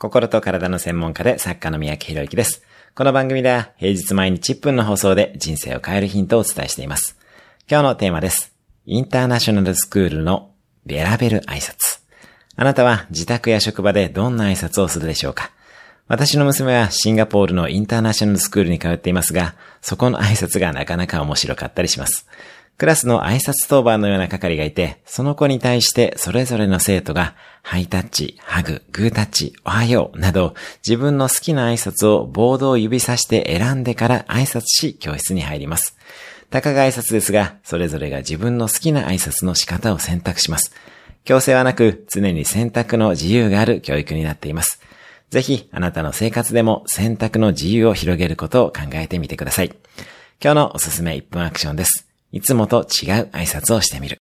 心と体の専門家で作家の三宅博之です。この番組では平日毎日1分の放送で人生を変えるヒントをお伝えしています。今日のテーマです。インターナショナルスクールのベラベル挨拶。あなたは自宅や職場でどんな挨拶をするでしょうか私の娘はシンガポールのインターナショナルスクールに通っていますが、そこの挨拶がなかなか面白かったりします。クラスの挨拶当番のような係がいて、その子に対してそれぞれの生徒が、ハイタッチ、ハグ、グータッチ、おはようなど、自分の好きな挨拶をボードを指さして選んでから挨拶し、教室に入ります。たかが挨拶ですが、それぞれが自分の好きな挨拶の仕方を選択します。強制はなく、常に選択の自由がある教育になっています。ぜひ、あなたの生活でも選択の自由を広げることを考えてみてください。今日のおすすめ1分アクションです。いつもと違う挨拶をしてみる。